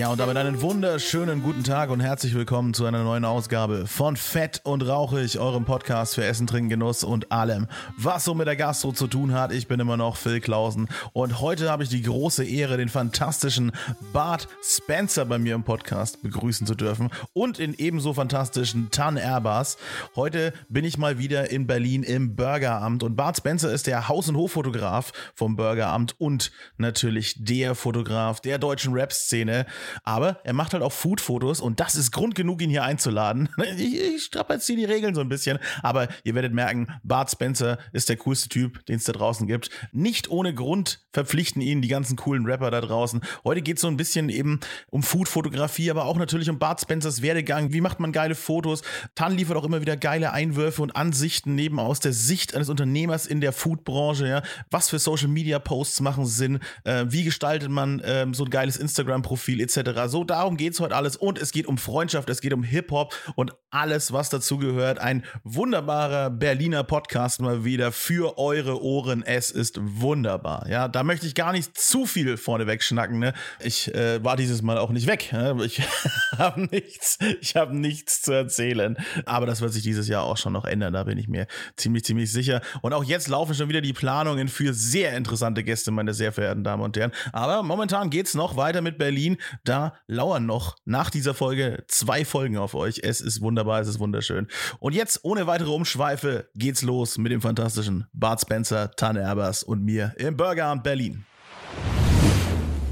Ja, und damit einen wunderschönen guten Tag und herzlich willkommen zu einer neuen Ausgabe von Fett und Rauchig, eurem Podcast für Essen, Trinken, Genuss und allem, was so mit der Gastro zu tun hat. Ich bin immer noch Phil Klausen und heute habe ich die große Ehre, den fantastischen Bart Spencer bei mir im Podcast begrüßen zu dürfen und den ebenso fantastischen Tan Airbus. Heute bin ich mal wieder in Berlin im Burgeramt und Bart Spencer ist der Haus- und Hoffotograf vom Burgeramt und natürlich der Fotograf der deutschen Rap-Szene. Aber er macht halt auch Food-Fotos und das ist Grund genug, ihn hier einzuladen. Ich, ich strapaziere die Regeln so ein bisschen, aber ihr werdet merken, Bart Spencer ist der coolste Typ, den es da draußen gibt. Nicht ohne Grund verpflichten ihn die ganzen coolen Rapper da draußen. Heute geht es so ein bisschen eben um Food-Fotografie, aber auch natürlich um Bart Spencers Werdegang. Wie macht man geile Fotos? Tan liefert auch immer wieder geile Einwürfe und Ansichten neben aus der Sicht eines Unternehmers in der Food-Branche. Ja? Was für Social-Media-Posts machen Sinn? Äh, wie gestaltet man äh, so ein geiles Instagram-Profil etc.? So, darum geht es heute alles. Und es geht um Freundschaft, es geht um Hip-Hop und alles, was dazu gehört. Ein wunderbarer Berliner Podcast mal wieder für eure Ohren. Es ist wunderbar. Ja, da möchte ich gar nicht zu viel vorneweg schnacken. Ne? Ich äh, war dieses Mal auch nicht weg. Ne? Ich habe nichts, ich habe nichts zu erzählen. Aber das wird sich dieses Jahr auch schon noch ändern. Da bin ich mir ziemlich, ziemlich sicher. Und auch jetzt laufen schon wieder die Planungen für sehr interessante Gäste, meine sehr verehrten Damen und Herren. Aber momentan geht's noch weiter mit Berlin. Da lauern noch nach dieser Folge zwei Folgen auf euch. Es ist wunderbar, es ist wunderschön. Und jetzt, ohne weitere Umschweife, geht's los mit dem fantastischen Bart Spencer, Tanne Erbers und mir im Burgeramt Berlin.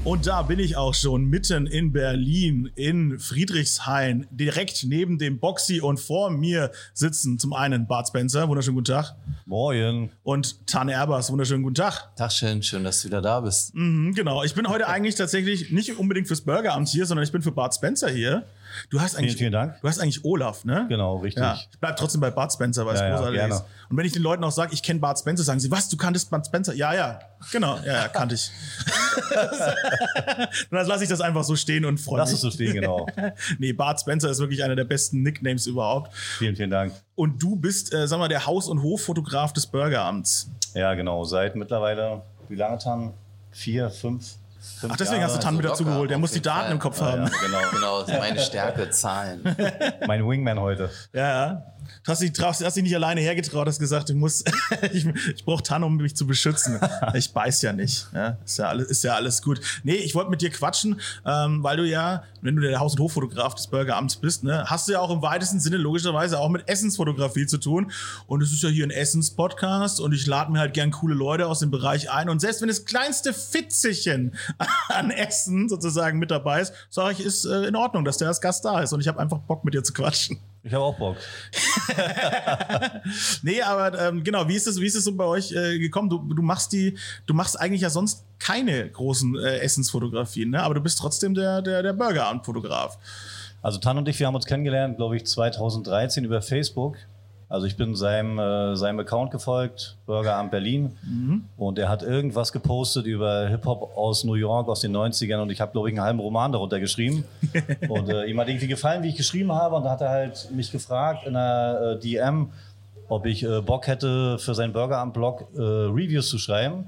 Und da bin ich auch schon mitten in Berlin, in Friedrichshain, direkt neben dem Boxy und vor mir sitzen zum einen Bart Spencer, wunderschönen guten Tag. Moin. Und Tanne Erbers, wunderschönen guten Tag. Tag schön, schön, dass du wieder da bist. Mhm, genau, ich bin heute eigentlich tatsächlich nicht unbedingt fürs Burgeramt hier, sondern ich bin für Bart Spencer hier. Du hast eigentlich, Vielen, vielen Dank. Du hast eigentlich Olaf, ne? Genau, richtig. Ja, ich bleib trotzdem bei Bart Spencer, weil es Ja, ja, großartig gerne. ist. Und wenn ich den Leuten auch sage, ich kenne Bart Spencer, sagen sie, was, du kanntest Bart Spencer? Ja, ja, genau, ja, ja kannte ich. dann lasse ich das einfach so stehen und freue Lass mich. es so stehen, genau. nee, Bart Spencer ist wirklich einer der besten Nicknames überhaupt. Vielen, vielen Dank. Und du bist, äh, sag mal, der Haus- und Hoffotograf des Burgeramts. Ja, genau. Seit mittlerweile, wie lange Tan? Vier, fünf Ach, deswegen Jahre. hast du Tan mit locker, dazu geholt. Der muss die Daten Fall. im Kopf Ja, haben. ja, genau. Genau, meine Stärke, Zahlen. Mein Wingman heute. Ja, ja. Du hast dich, traust, hast dich nicht alleine hergetraut, hast gesagt, ich muss, ich, ich brauche Tan, um mich zu beschützen. Ich beiß ja nicht. Ja, ist, ja alles, ist ja alles gut. Nee, ich wollte mit dir quatschen, ähm, weil du ja, wenn du der Haus- und Hoffotograf des Burgeramts bist, ne, hast du ja auch im weitesten Sinne logischerweise auch mit Essensfotografie zu tun. Und es ist ja hier ein Essens-Podcast und ich lade mir halt gern coole Leute aus dem Bereich ein. Und selbst wenn das kleinste Fitzelchen an Essen sozusagen mit dabei ist, sage ich, ist äh, in Ordnung, dass der als Gast da ist. Und ich habe einfach Bock mit dir zu quatschen. Ich habe auch Bock. Nee, aber ähm, genau, wie ist es, wie ist es so bei euch äh, gekommen? Du, du machst die, du machst eigentlich ja sonst keine großen äh, Essensfotografien, ne? Aber du bist trotzdem der, der, der Burgeramt-Fotograf. Also Tan und ich, wir haben uns kennengelernt, glaube ich, 2013 über Facebook. Also ich bin seinem, äh, seinem Account gefolgt, Bürgeramt Berlin. Und er hat irgendwas gepostet über Hip-Hop aus New York aus den 90ern. Und ich habe, glaube ich, einen halben Roman darunter geschrieben. und äh, ihm hat irgendwie gefallen, wie ich geschrieben habe. Und da hat er halt mich gefragt in einer äh, DM, ob ich äh, Bock hätte, für seinen Bürgeramt-Blog äh, Reviews zu schreiben.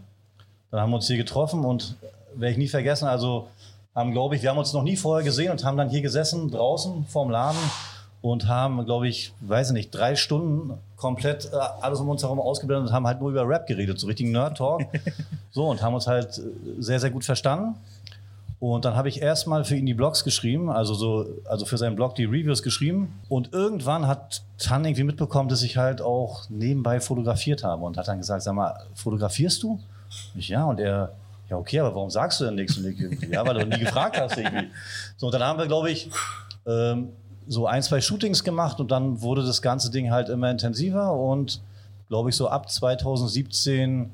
Dann haben wir uns hier getroffen und werde ich nie vergessen, also haben, glaube ich, wir haben uns noch nie vorher gesehen und haben dann hier gesessen, draußen vorm Laden und haben, glaube ich, weiß ich nicht, drei Stunden komplett äh, alles um uns herum ausgebildet und haben halt nur über Rap geredet, so richtigen Nerd-Talk. so, und haben uns halt äh, sehr, sehr gut verstanden. Und dann habe ich erstmal für ihn die Blogs geschrieben, also so, also für seinen Blog die Reviews geschrieben. Und irgendwann hat Tan irgendwie mitbekommen, dass ich halt auch nebenbei fotografiert habe und hat dann gesagt, sag mal, fotografierst du? Ich, ja, und er, ja, okay, aber warum sagst du denn nichts? Und ich, ja, weil du nie gefragt hast irgendwie. So, und dann haben wir, glaube ich, ähm, so ein, zwei Shootings gemacht und dann wurde das ganze Ding halt immer intensiver und glaube ich so ab 2017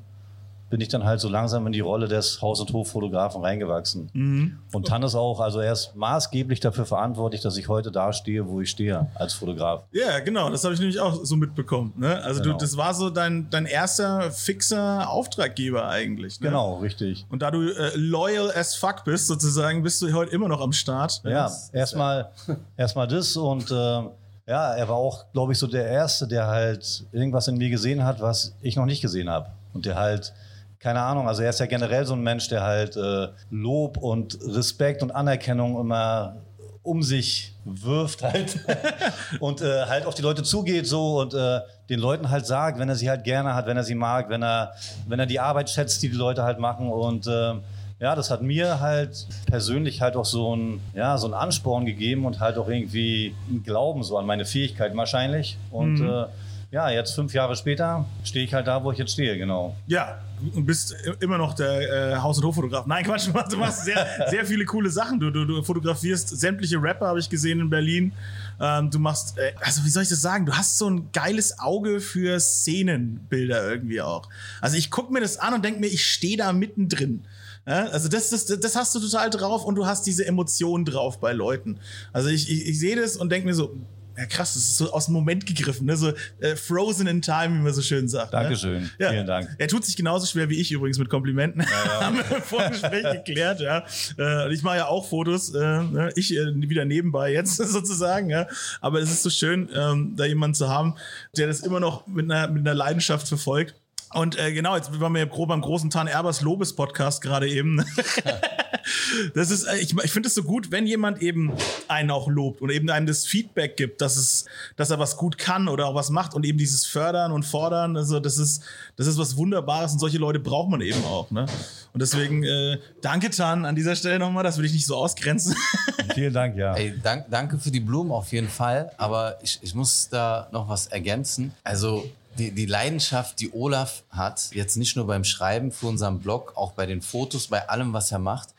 bin ich dann halt so langsam in die Rolle des Haus- und Hoffotografen reingewachsen. Mhm. Und Tan ist auch, also er ist maßgeblich dafür verantwortlich, dass ich heute da stehe, wo ich stehe als Fotograf. Ja, genau, das habe ich nämlich auch so mitbekommen. Ne? Also Genau. du, das war so dein, dein erster fixer Auftraggeber eigentlich. Ne? Genau, richtig. Und da du äh, loyal as fuck bist, sozusagen, bist du heute immer noch am Start. Ja, erstmal erstmal das und äh, ja, er war auch, glaube ich, so der Erste, der halt irgendwas in mir gesehen hat, was ich noch nicht gesehen habe. Und der halt, keine Ahnung, also er ist ja generell so ein Mensch, der halt äh, Lob und Respekt und Anerkennung immer um sich wirft halt und äh, halt auf die Leute zugeht so und äh, den Leuten halt sagt, wenn er sie halt gerne hat, wenn er sie mag, wenn er, wenn er die Arbeit schätzt, die die Leute halt machen und äh, ja, das hat mir halt persönlich halt auch so ein, ja, so einen Ansporn gegeben und halt auch irgendwie einen Glauben so an meine Fähigkeiten wahrscheinlich. Und äh, ja, jetzt fünf Jahre später stehe ich halt da, wo ich jetzt stehe, genau. Ja, und bist immer noch der äh, Haus- und Hoffotograf. Nein, Quatsch, du machst, sehr, sehr viele coole Sachen. Du, du, du fotografierst sämtliche Rapper, habe ich gesehen in Berlin. Ähm, du machst, äh, also wie soll ich das sagen? Du hast so ein geiles Auge für Szenenbilder irgendwie auch. Also ich gucke mir das an und denke mir, ich stehe da mittendrin. Ja, also das, das, das hast du total drauf und du hast diese Emotionen drauf bei Leuten. Also ich, ich, ich sehe das und denke mir so, ja krass, das ist so aus dem Moment gegriffen, ne? so äh, frozen in time, wie man so schön sagt. Dankeschön. Ne? Ja. Vielen Dank. Er tut sich genauso schwer wie ich übrigens mit Komplimenten. Haben wir im Vorgespräch geklärt, ja. Äh, und ich mache ja auch Fotos, äh, ne? ich äh, wieder nebenbei jetzt sozusagen, ja. Aber es ist so schön, ähm, da jemanden zu haben, der das immer noch mit einer, mit einer Leidenschaft verfolgt. Und äh, genau, jetzt waren wir grob beim großen Tan Erbers Lobes Podcast gerade eben. das ist, äh, ich, ich finde es so gut, wenn jemand eben einen auch lobt und eben einem das Feedback gibt, dass es, dass er was gut kann oder auch was macht und eben dieses Fördern und Fordern, also das ist, das ist was Wunderbares und solche Leute braucht man eben auch, ne? Und deswegen äh, danke Tan an dieser Stelle nochmal, das will ich nicht so ausgrenzen. Vielen Dank, ja. Ey, dank, danke für die Blumen auf jeden Fall, aber ich, ich muss da noch was ergänzen. Also die, die Leidenschaft, die Olaf hat, jetzt nicht nur beim Schreiben für unseren Blog, auch bei den Fotos, bei allem, was er macht.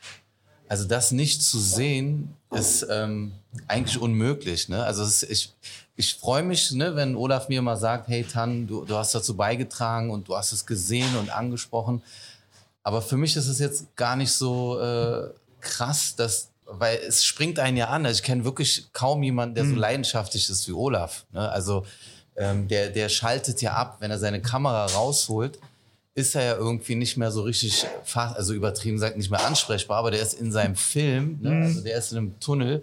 Also das nicht zu sehen, ist ähm, eigentlich unmöglich. Ne? Also ist, ich, ich freue mich, ne, wenn Olaf mir mal sagt, hey Tan, du, du hast dazu beigetragen und du hast es gesehen und angesprochen. Aber für mich ist es jetzt gar nicht so äh, krass, dass, weil es springt einen ja an. Also ich kenne wirklich kaum jemanden, der so leidenschaftlich ist wie Olaf. Ne? Also ähm, der, der schaltet ja ab, wenn er seine Kamera rausholt, ist er ja irgendwie nicht mehr so richtig, also übertrieben gesagt, nicht mehr ansprechbar, aber der ist in seinem Film, ne? also der ist in einem Tunnel,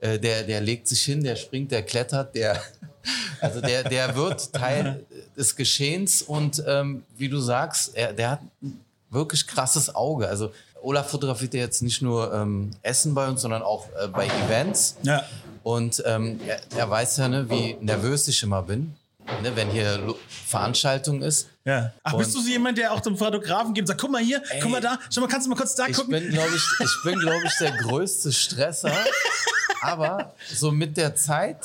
äh, der, der legt sich hin, der springt, der klettert, der, also der, der wird Teil des Geschehens und ähm, wie du sagst, er, der hat ein wirklich krasses Auge. Also Olaf fotografiert ja jetzt nicht nur ähm, Essen bei uns, sondern auch äh, bei Events. ja. Und ähm, er, er weiß ja, ne, wie nervös ich immer bin, ne, wenn hier Lo- Veranstaltung ist. Ja. Ach, bist du so jemand, der auch zum Fotografen geht und sagt, guck mal hier, guck mal da, schau mal, kannst du mal kurz da Ich gucken? bin, glaube ich, ich bin, glaube ich, der größte Stresser. Aber so mit der Zeit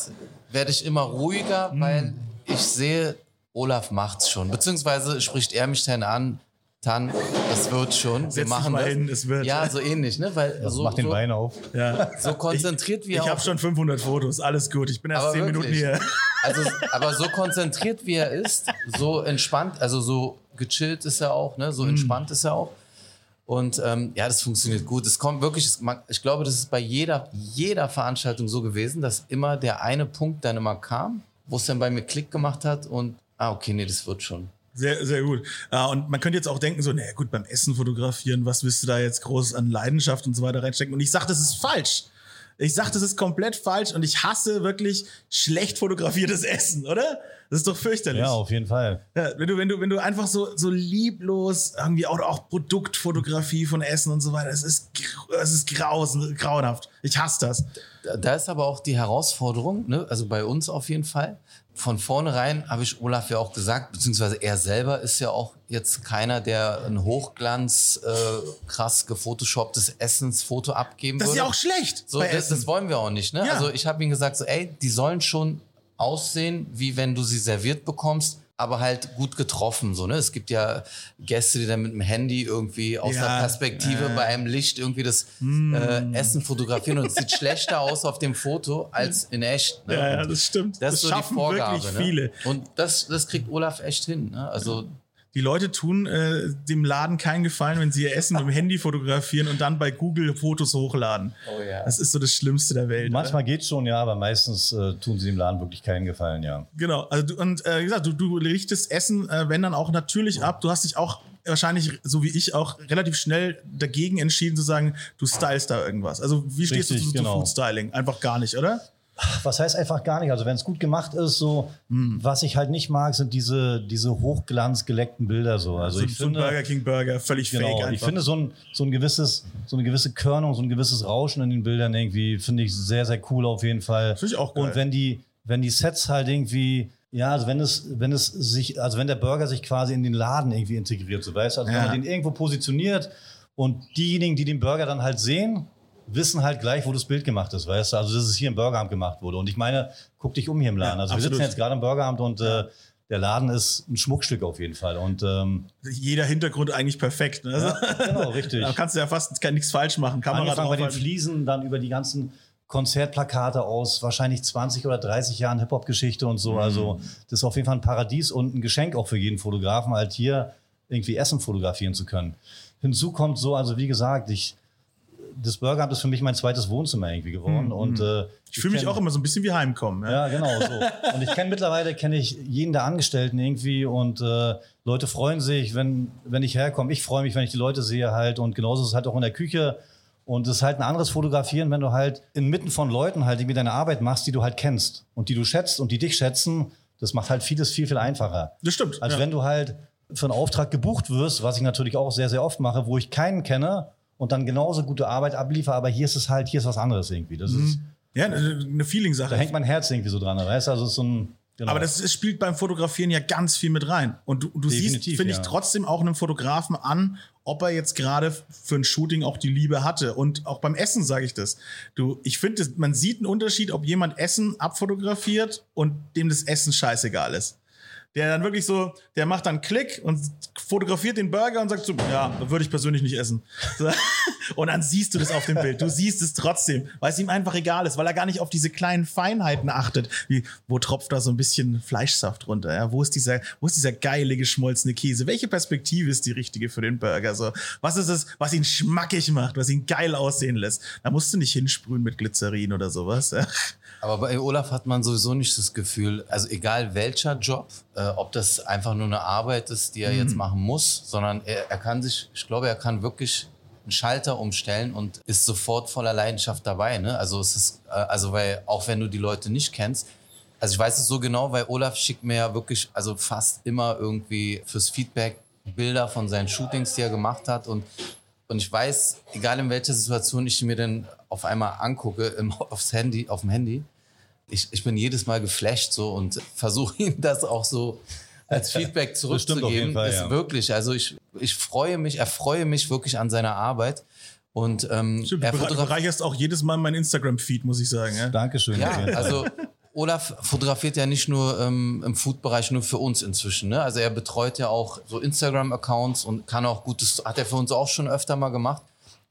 werde ich immer ruhiger, Mm. weil ich sehe, Olaf macht's schon. Beziehungsweise spricht er mich dann an, Tan, das wird schon. Wir Setz machen mal das. hin, es wird. Ja, so ähnlich, ne? Weil so, Mach den so, Bein auf. ja. so konzentriert wie Ich er habe auch schon 500 Fotos, alles gut. Ich bin erst Aber 10 Minuten wirklich. hier. Also, aber so konzentriert wie er ist, so entspannt, also so gechillt ist er auch, ne? Mm. so entspannt ist er auch. Und ähm, ja, das funktioniert gut. Es kommt wirklich, ich glaube, das ist bei jeder, jeder Veranstaltung so gewesen, dass immer der eine Punkt dann immer kam, wo es dann bei mir Klick gemacht hat und, ah, okay, nee, das wird schon. Sehr, sehr gut. Ja, und man könnte jetzt auch denken, so, naja, gut, beim Essen fotografieren, was willst du da jetzt groß an Leidenschaft und so weiter reinstecken? Und ich sage, das ist falsch. Ich sage, das ist komplett falsch und ich hasse wirklich schlecht fotografiertes Essen, oder? Das ist doch fürchterlich. Ja, auf jeden Fall. Ja, wenn du, wenn du, wenn du einfach so, so lieblos irgendwie oder auch Produktfotografie von Essen und so weiter, es ist, es ist grausen, grauenhaft. Ich hasse das. Da- Da ist aber auch die Herausforderung, ne? also bei uns auf jeden Fall. Von vornherein habe ich Olaf ja auch gesagt, beziehungsweise er selber ist ja auch jetzt keiner, der ein Hochglanz, äh, krass gefotoshopptes Essensfoto abgeben Das ist würde. ja auch schlecht so, das, das wollen wir auch nicht. Ne? Ja. Also ich habe ihm gesagt, so, ey, die sollen schon aussehen, wie wenn du sie serviert bekommst, aber halt gut getroffen. So, ne? Es gibt ja Gäste, die dann mit dem Handy irgendwie aus Ja, der Perspektive äh. bei einem Licht irgendwie das äh, Essen fotografieren und es sieht schlechter aus auf dem Foto als in echt. Ne? ja, ja, das stimmt. das ist so die schaffen Vorgabe. wirklich ne? viele. Und das, das kriegt Olaf echt hin. Ne? Also die Leute tun äh, dem Laden keinen Gefallen, wenn sie ihr Essen mit dem Handy fotografieren und dann bei Google Fotos hochladen. Oh ja. Das ist so das Schlimmste der Welt. Manchmal geht's schon, ja, aber meistens äh, tun sie dem Laden wirklich keinen Gefallen, ja. Genau. Also du, und äh, wie gesagt, du, du richtest Essen, äh, wenn dann auch natürlich ab. Du hast dich auch wahrscheinlich, so wie ich, auch relativ schnell dagegen entschieden zu sagen, du stylst da irgendwas. Also wie stehst Richtig, du zu, genau. zu Food Styling? Einfach gar nicht, oder? Was heißt einfach gar nicht? Also wenn es gut gemacht ist, so, was ich halt nicht mag, sind diese, diese hochglanzgeleckten Bilder so. Also so, ich so ein finde, Burger King Burger, völlig genau, fake einfach. ich finde so ein, so ein gewisses, so eine gewisse Körnung, so ein gewisses Rauschen in den Bildern irgendwie, finde ich sehr, sehr cool auf jeden Fall. Finde ich auch geil. Und wenn die, wenn die Sets halt irgendwie, ja, also wenn es, wenn es sich, also wenn der Burger sich quasi in den Laden irgendwie integriert, so weißt du, also Ja. wenn man den irgendwo positioniert und diejenigen, die den Burger dann halt sehen, wissen halt gleich, wo das Bild gemacht ist, weißt du? Also, dass es hier im Burgeramt gemacht wurde. Und ich meine, guck dich um hier im Laden. Ja, also, wir absolut. sitzen jetzt gerade im Burgeramt und äh, der Laden ist ein Schmuckstück auf jeden Fall. Und ähm, Jeder Hintergrund eigentlich perfekt. Ne? Also, genau, richtig. da kannst du ja fast gar nichts falsch machen. Kamera Angefangen bei den. Fliesen, dann über die ganzen Konzertplakate aus wahrscheinlich 20 oder 30 Jahren Hip-Hop-Geschichte und Mhm. so. Also das ist auf jeden Fall ein Paradies und ein Geschenk auch für jeden Fotografen, halt hier irgendwie Essen fotografieren zu können. Hinzu kommt so, also wie gesagt, ich, das Burger ist für mich mein zweites Wohnzimmer irgendwie geworden. Und, äh, Mhm. Ich fühle mich auch immer so ein bisschen wie heimkommen. Ja? ja, genau so. Und ich kenne mittlerweile kenne ich jeden der Angestellten irgendwie und äh, Leute freuen sich, wenn, wenn ich herkomme. Ich freue mich, wenn ich die Leute sehe halt und genauso ist es halt auch in der Küche. Und es ist halt ein anderes Fotografieren, wenn du halt inmitten von Leuten halt irgendwie deine Arbeit machst, die du halt kennst und die du schätzt und die dich schätzen. Das macht halt vieles viel, viel einfacher. Das stimmt. Als ja. wenn du halt für einen Auftrag gebucht wirst, was ich natürlich auch sehr, sehr oft mache, wo ich keinen kenne und dann genauso gute Arbeit abliefere, aber hier ist es halt, hier ist was anderes irgendwie. Das ist, ja, eine Feeling-Sache. da hängt mein Herz irgendwie so dran, weißt du? Also so ein. Genau. Aber das, es spielt beim Fotografieren ja ganz viel mit rein. Und du, du siehst, finde ich, ja. trotzdem auch einem Fotografen an, ob er jetzt gerade für ein Shooting auch die Liebe hatte. Und auch beim Essen sage ich das. Du, ich finde, man sieht einen Unterschied, ob jemand Essen abfotografiert und dem das Essen scheißegal ist. Der dann wirklich so, der macht dann Klick und fotografiert den Burger und sagt so, ja, würde ich persönlich nicht essen. So. Und dann siehst du das auf dem Bild. Du siehst es trotzdem, weil es ihm einfach egal ist, weil er gar nicht auf diese kleinen Feinheiten achtet. Wie, wo tropft da so ein bisschen Fleischsaft runter? Ja? Wo ist dieser, wo ist dieser geile geschmolzene Käse? Welche Perspektive ist die richtige für den Burger? So, was ist es, was ihn schmackig macht, was ihn geil aussehen lässt? Da musst du nicht hinsprühen mit Glycerin oder sowas. Ja? Aber bei Olaf hat man sowieso nicht das Gefühl, also egal welcher Job, äh, ob das einfach nur eine Arbeit ist, die er jetzt machen muss, sondern er, er kann sich, ich glaube, er kann wirklich einen Schalter umstellen und ist sofort voller Leidenschaft dabei. Ne? Also es ist, äh, also weil auch wenn du die Leute nicht kennst, also ich weiß es so genau, weil Olaf schickt mir ja wirklich, also fast immer irgendwie fürs Feedback Bilder von seinen Shootings, die er gemacht hat und und ich weiß, egal in welcher Situation ich mir denn auf einmal angucke, im, aufs Handy, auf dem Handy, ich, ich bin jedes Mal geflasht so und versuche ihm das auch so als Feedback stimmt auf jeden zurückzugeben. Fall, ist ja. wirklich, also ich, ich freue mich, erfreue mich wirklich an seiner Arbeit. Und ähm, Stimmt, er du bereicherst auch jedes Mal mein Instagram-Feed, muss ich sagen. Ja? Dankeschön. Ja, also Olaf fotografiert ja nicht nur ähm, im Food-Bereich nur für uns inzwischen. Ne? Also er betreut ja auch so Instagram-Accounts und kann auch gutes, hat er für uns auch schon öfter mal gemacht,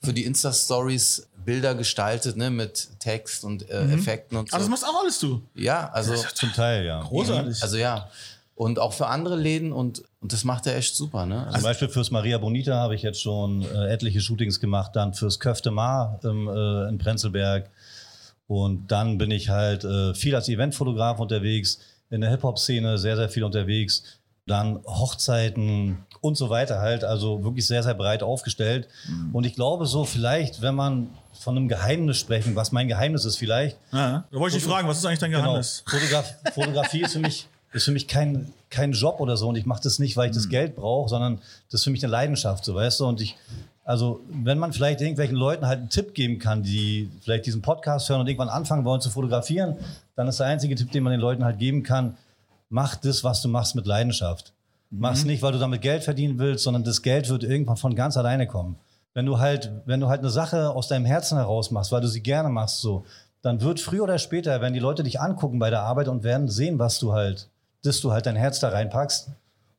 für die Insta-Stories Bilder gestaltet, ne, mit Text und äh, Effekten und so. Aber das machst auch alles du. ja, also, Zum Teil, ja. Großartig. also ja. Und auch für andere Läden und, und das macht er echt super, ne? Also, Zum Beispiel fürs Maria Bonita habe ich jetzt schon äh, etliche Shootings gemacht, dann fürs Köfte Mar im, äh, in Prenzlberg. Und dann bin ich halt äh, viel als Eventfotograf unterwegs, in der Hip-Hop-Szene sehr, sehr viel unterwegs. Dann Hochzeiten und so weiter halt, also wirklich sehr, sehr breit aufgestellt. Und ich glaube so vielleicht, wenn man von einem Geheimnis sprechen, was mein Geheimnis ist vielleicht, Ja, da wollte ich dich fragen, was ist eigentlich dein Genau. Geheimnis? Fotograf Fotografie ist für mich, ist für mich kein, kein Job oder so und ich mache das nicht, weil ich Mhm. das Geld brauche, sondern das ist für mich eine Leidenschaft, so weißt du. Und ich, also wenn man vielleicht irgendwelchen Leuten halt einen Tipp geben kann, die vielleicht diesen Podcast hören und irgendwann anfangen wollen zu fotografieren, dann ist der einzige Tipp, den man den Leuten halt geben kann, mach das, was du machst, mit Leidenschaft. Mhm. Mach's nicht, weil du damit Geld verdienen willst, sondern das Geld wird irgendwann von ganz alleine kommen. Wenn du halt, wenn du halt eine Sache aus deinem Herzen heraus machst, weil du sie gerne machst, so, dann wird früher oder später, wenn die Leute dich angucken bei der Arbeit und werden sehen, was du halt, dass du halt dein Herz da reinpackst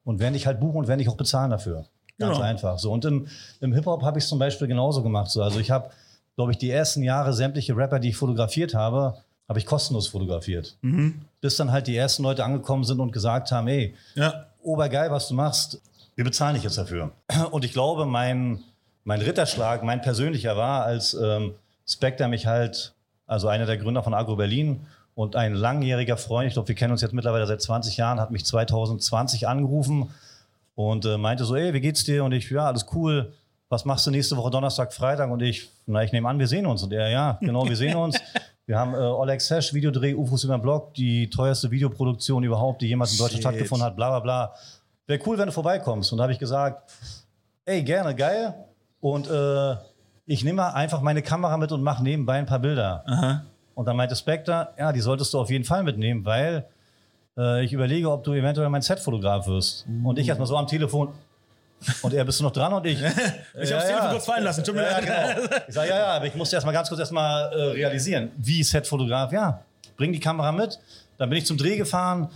und werden dich halt buchen und werden dich auch bezahlen dafür. Ganz Genau. einfach. So. Und im, im Hip-Hop habe ich zum Beispiel genauso gemacht. So. Also ich habe, glaube ich, die ersten Jahre sämtliche Rapper, die ich fotografiert habe, habe ich kostenlos fotografiert. Mhm. Bis dann halt die ersten Leute angekommen sind und gesagt haben, ey, Ja, obergeil, was du machst. wir bezahlen dich jetzt dafür. Und ich glaube, mein, mein Ritterschlag, mein persönlicher war, als ähm, Spectre mich halt, also einer der Gründer von Agro Berlin und ein langjähriger Freund, ich glaube, wir kennen uns jetzt mittlerweile seit 20 Jahren, hat mich 2020 angerufen und äh, meinte so, ey, wie geht's dir? Und ich, ja, alles cool. Was machst du nächste Woche Donnerstag, Freitag? Und ich, na, ich nehme an, wir sehen uns. Und er, ja, genau, wir sehen uns. Wir haben äh, Oleg Sesh, Videodreh, UFOs über den Blog, die teuerste Videoproduktion überhaupt, die jemals in Deutschland Shit. stattgefunden hat, bla bla bla. Wäre cool, wenn du vorbeikommst. Und da habe ich gesagt, ey, gerne, geil. Und äh, ich nehme einfach meine Kamera mit und mache nebenbei ein paar Bilder. Und dann meinte Spectre, ja, die solltest du auf jeden Fall mitnehmen, weil äh, ich überlege, ob du eventuell mein Set-Fotograf wirst. Und ich erstmal so am Telefon. Und er bist du noch dran und ich. Ich hab's Telefon kurz fallen lassen, tut mir ja, leid. genau. Ich sage, ja, ja, aber ich musste erst mal ganz kurz erstmal äh, realisieren. Wie Set-Fotograf? Ja, bring die Kamera mit. Dann bin ich zum Dreh gefahren.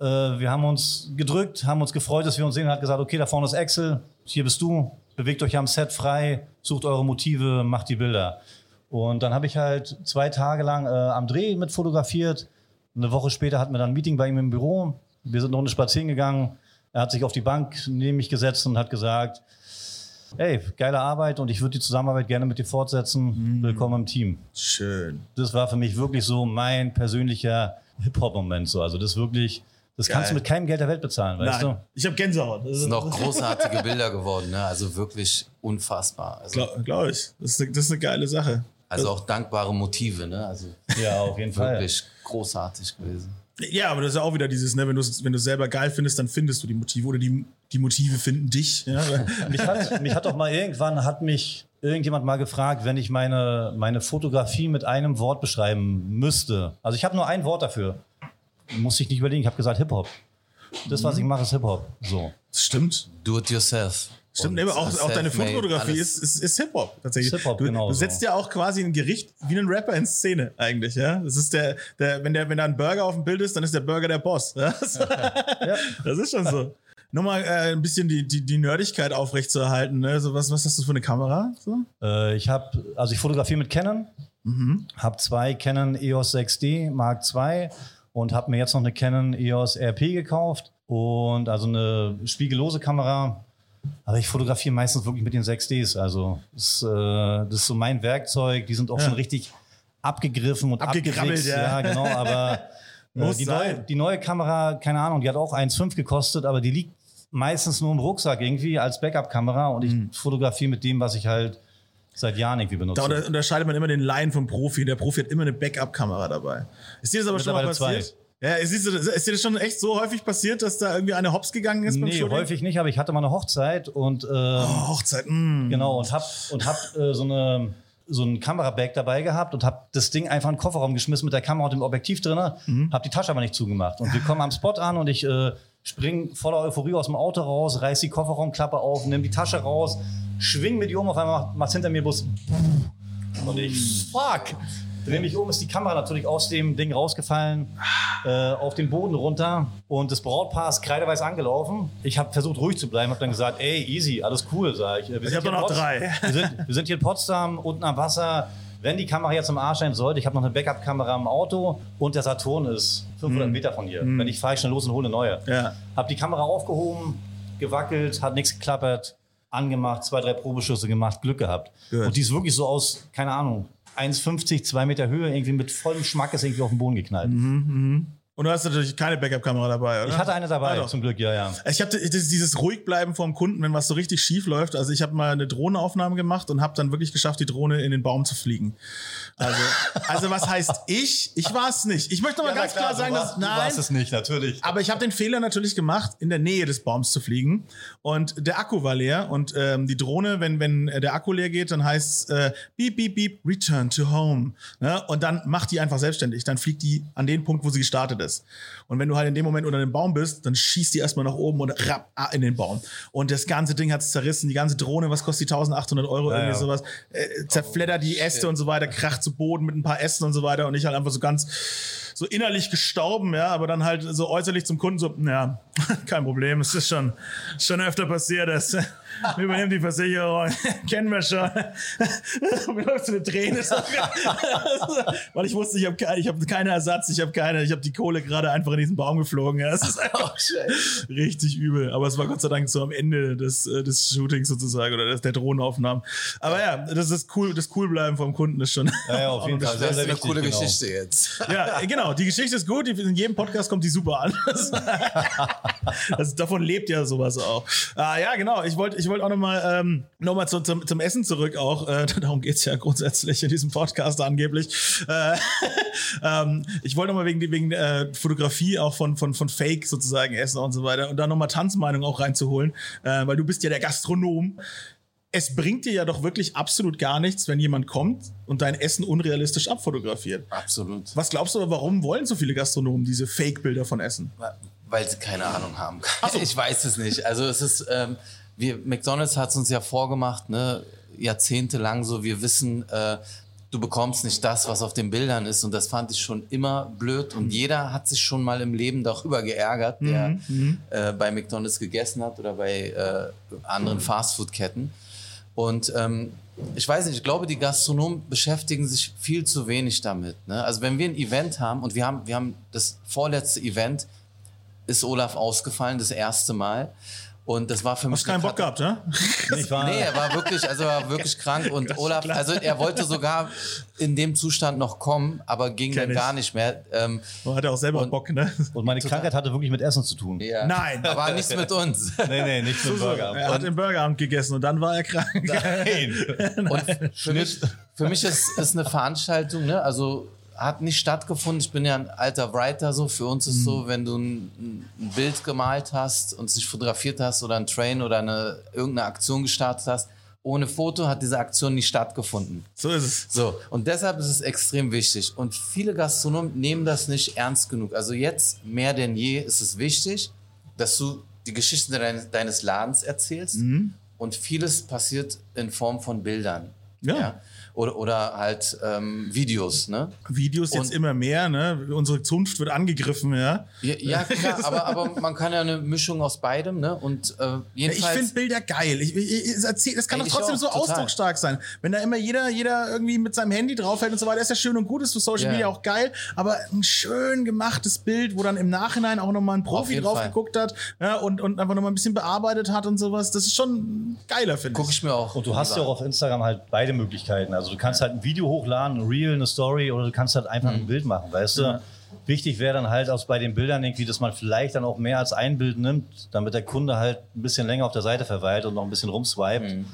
Äh, wir haben uns gedrückt, haben uns gefreut, dass wir uns sehen. Hat gesagt, okay, da vorne ist Axel, hier bist du. Bewegt euch am Set frei, sucht eure Motive, macht die Bilder. Und dann habe ich halt zwei Tage lang äh, am Dreh mit fotografiert. Eine Woche später hatten wir dann ein Meeting bei ihm im Büro. Wir sind eine Runde spazieren gegangen. Er hat sich auf die Bank neben mich gesetzt und hat gesagt, hey, geile Arbeit und ich würde die Zusammenarbeit gerne mit dir fortsetzen. Willkommen im Team. Schön. Das war für mich wirklich so mein persönlicher Hip-Hop-Moment. So. Also das wirklich, das kannst Geil. du mit keinem Geld der Welt bezahlen, weißt Nein, ich habe Gänsehaut. Das sind auch großartige Bilder geworden, ne? Also wirklich unfassbar. Also, Glaube glaub ich. Das ist, eine, das ist eine geile Sache. also auch dankbare Motive, ne? Also du? Ja, auf jeden Fall. wirklich großartig gewesen. Ja, aber das ist ja auch wieder dieses, ne, wenn du es wenn du's selber geil findest, dann findest du die Motive oder die, die Motive finden dich. Ja? mich, hat, mich hat doch mal irgendwann, hat mich irgendjemand mal gefragt, wenn ich meine, meine Fotografie mit einem Wort beschreiben müsste. Also ich habe nur ein Wort dafür. Muss ich nicht überlegen. Ich habe gesagt Hip-Hop. Das, was ich mache, ist Hip-Hop. So. Das stimmt. Do it yourself. Stimmt, aber auch, auch deine Fotografie ist, ist, ist Hip-Hop tatsächlich. Ist Hip-Hop, du, genau du so. setzt ja auch quasi ein Gericht wie einen Rapper in Szene eigentlich, ja. Das ist der, der, wenn der, wenn da ein Burger auf dem Bild ist, dann ist der Burger der Boss. Ja? Das, das ist schon so. Nochmal äh, ein bisschen die, die, die Nerdigkeit aufrechtzuerhalten. Ne? So, was, was hast du für eine Kamera? So? Äh, ich habe, also ich fotografiere mit Canon, habe zwei Canon EOS 6D Mark II und habe mir jetzt noch eine Canon EOS RP gekauft und also eine spiegellose Kamera. Aber ich fotografiere meistens wirklich mit den 6Ds. Also das, äh, das ist so mein Werkzeug. Die sind auch Ja. schon richtig abgegriffen und Abgekrabbelt, abgewichst. ja. Ja, genau. Aber äh, die, neue, die neue Kamera, keine Ahnung, die hat auch 1,5 gekostet, aber die liegt meistens nur im Rucksack irgendwie als Backup-Kamera und ich fotografiere mit dem, was ich halt seit Jahren irgendwie benutze. Da unter- unterscheidet man immer den Laien vom Profi. Der Profi hat immer eine Backup-Kamera dabei. Ist dir das aber schon mal passiert? Ja, ist, ist, ist dir das schon echt so häufig passiert, dass da irgendwie eine Hops gegangen ist Nee, häufig nicht, aber ich hatte mal eine Hochzeit und äh, Oh, Hochzeit, mm. genau und hab und hab äh, so eine so ein Kamerabag dabei gehabt und hab das Ding einfach in den Kofferraum geschmissen mit der Kamera und dem Objektiv drin, hab die Tasche aber nicht zugemacht. Und wir kommen am Spot an und ich äh, spring voller Euphorie aus dem Auto raus, reiß die Kofferraumklappe auf, nimm die Tasche raus, schwing mir die um, auf einmal macht- macht's hinter mir Bus. Und ich fuck dreh mich um, ist die Kamera natürlich aus dem Ding rausgefallen, äh, auf den Boden runter und das Brautpaar ist kreideweiß angelaufen. Ich habe versucht ruhig zu bleiben, habe dann gesagt, ey, easy, alles cool, sag ich. Wir sind hab hier doch in noch drei. Wir sind, wir sind hier in Potsdam, unten am Wasser. Wenn die Kamera jetzt im Arsch sein sollte, ich habe noch eine Backup-Kamera im Auto und der Saturn ist 500 Meter von hier. Wenn ich fahre ich schnell los und hole eine neue. Ja. Hab die Kamera aufgehoben, gewackelt, hat nichts geklappert, angemacht, zwei, drei Probeschüsse gemacht, Glück gehabt. Gut. Und die ist wirklich so aus, keine Ahnung, 1,50, 2 Meter Höhe, irgendwie mit vollem Schmackes irgendwie auf den Boden geknallt. Und du hast natürlich keine Backup-Kamera dabei, oder? Ich hatte eine dabei, Ah, zum Glück, ja, ja. Ich habe dieses Ruhigbleiben vom Kunden, wenn was so richtig schief läuft. Also ich habe mal eine Drohnenaufnahme gemacht und habe dann wirklich geschafft, die Drohne in den Baum zu fliegen. Also, also was heißt ich? Ich war es nicht. Ich möchte noch mal ganz klar, sagen, dass nein. es nicht, natürlich. Aber ich habe den Fehler natürlich gemacht, in der Nähe des Baums zu fliegen. Und der Akku war leer. Und ähm, die Drohne, wenn, wenn äh, der Akku leer geht, dann heißt äh, beep, beep, beep, return to home. Ne? Und dann macht die einfach selbstständig. Dann fliegt die an den Punkt, wo sie gestartet ist. Und wenn du halt in dem Moment unter dem Baum bist, dann schießt die erstmal nach oben und rapp ah, in den Baum. Und das ganze Ding hat zerrissen. Die ganze Drohne, was kostet die 1800 Euro, Ja, irgendwie ja. sowas, äh, zerfleddert die Äste und so weiter, kracht zu Boden mit ein paar Ästen und so weiter. Und ich halt einfach so ganz so innerlich gestorben, ja, aber dann halt so äußerlich zum Kunden so, ja, kein Problem, es ist schon, schon öfter passiert, das wir übernehmen die Versicherung, kennen wir schon. Mir läuft so eine Träne. Weil ich wusste, ich habe keine, ich hab keinen Ersatz, ich habe keine, ich habe die Kohle gerade einfach in diesen Baum geflogen. Ja, das ist einfach richtig übel. Aber es war Gott sei Dank so am Ende des, äh, des Shootings sozusagen oder des, der Drohnenaufnahmen. Aber ja, das ist cool, das Coolbleiben vom Kunden ist schon. Ja, ja auf jeden Fall. Das ist eine coole genau. Geschichte jetzt. Ja, genau. Die Geschichte ist gut. In jedem Podcast kommt die super an. Das, davon lebt ja sowas auch. Ah, ja, genau. Ich wollte ich wollt auch nochmal ähm, noch mal zu, zum, zum Essen zurück auch. Äh, darum geht's ja grundsätzlich in diesem Podcast angeblich. Äh, ähm, ich wollte nochmal wegen, wegen äh, Fotografie auch von, von, von Fake sozusagen Essen und so weiter und da nochmal Tanzmeinung auch reinzuholen, äh, weil du bist ja der Gastronom es bringt dir ja doch wirklich absolut gar nichts, wenn jemand kommt und dein Essen unrealistisch abfotografiert. Absolut. Was glaubst du, warum wollen so viele Gastronomen diese Fake-Bilder von Essen? Weil sie keine Ahnung haben. Ich weiß es nicht. Also es ist, ähm, wir, McDonalds hat es uns ja vorgemacht, ne, jahrzehntelang so, wir wissen, äh, du bekommst nicht das, was auf den Bildern ist. Und das fand ich schon immer blöd. Und jeder hat sich schon mal im Leben darüber geärgert, der äh, bei McDonalds gegessen hat oder bei äh, anderen Fastfood-Ketten. Und ähm, ich weiß nicht, ich glaube, die Gastronomen beschäftigen sich viel zu wenig damit. Ne? Also wenn wir ein Event haben und wir haben, wir haben das vorletzte Event, ist Olaf ausgefallen, das erste Mal. Und das war für mich. Hast keinen eine Bock gehabt, ne? Ich war, Nee, er war wirklich, also er war wirklich krank und Olaf, also er wollte sogar in dem Zustand noch kommen, aber ging Kenn dann ich. gar nicht mehr. Ähm, Man hat ja auch selber Und- Bock, ne? und meine Krankheit hatte wirklich mit Essen zu tun. ja. Nein. Aber nichts mit uns. Nee, nee, nicht mit Burger. Er hat den Burgerabend gegessen und dann war er krank. Nein. Und für mich, für mich ist, ist eine Veranstaltung, ne? also hat nicht stattgefunden. Ich bin ja ein alter Writer, so. Für uns ist so, wenn du ein, ein Bild gemalt hast und es nicht fotografiert hast oder ein Train oder eine, irgendeine Aktion gestartet hast, ohne Foto hat diese Aktion nicht stattgefunden. So ist es. So, und deshalb ist es extrem wichtig. Und viele Gastronomen nehmen das nicht ernst genug. Also jetzt mehr denn je ist es wichtig, dass du die Geschichte deines, deines Ladens erzählst. Und vieles passiert in Form von Bildern. Ja. Oder, oder halt ähm, Videos, ne? Videos jetzt Und- immer mehr, ne? Unsere Zunft wird angegriffen, ja. Ja, ja klar, aber, aber man kann ja eine Mischung aus beidem, ne? Und äh, Ich jedenfalls. finde Bilder geil. Ich, ich, ich, erzähl, das kann Ey, doch ich trotzdem auch, so total. ausdrucksstark sein. Wenn da immer jeder, jeder irgendwie mit seinem Handy draufhält und so weiter, ist ja schön und gut, ist für Social Ja. Media auch geil. Aber ein schön gemachtes Bild, wo dann im Nachhinein auch nochmal ein Profi drauf Fall. geguckt hat ja, und, und einfach nochmal ein bisschen bearbeitet hat und sowas, das ist schon geiler, finde Gucke ich. ich mir auch. Und du hast ja auch auf Instagram halt beide Möglichkeiten. Also du kannst halt ein Video hochladen, ein Reel, eine Story oder du kannst halt einfach ein Bild machen, weißt du? Wichtig wäre dann halt aus bei den Bildern irgendwie, dass man vielleicht dann auch mehr als ein Bild nimmt, damit der Kunde halt ein bisschen länger auf der Seite verweilt und noch ein bisschen rumswiped.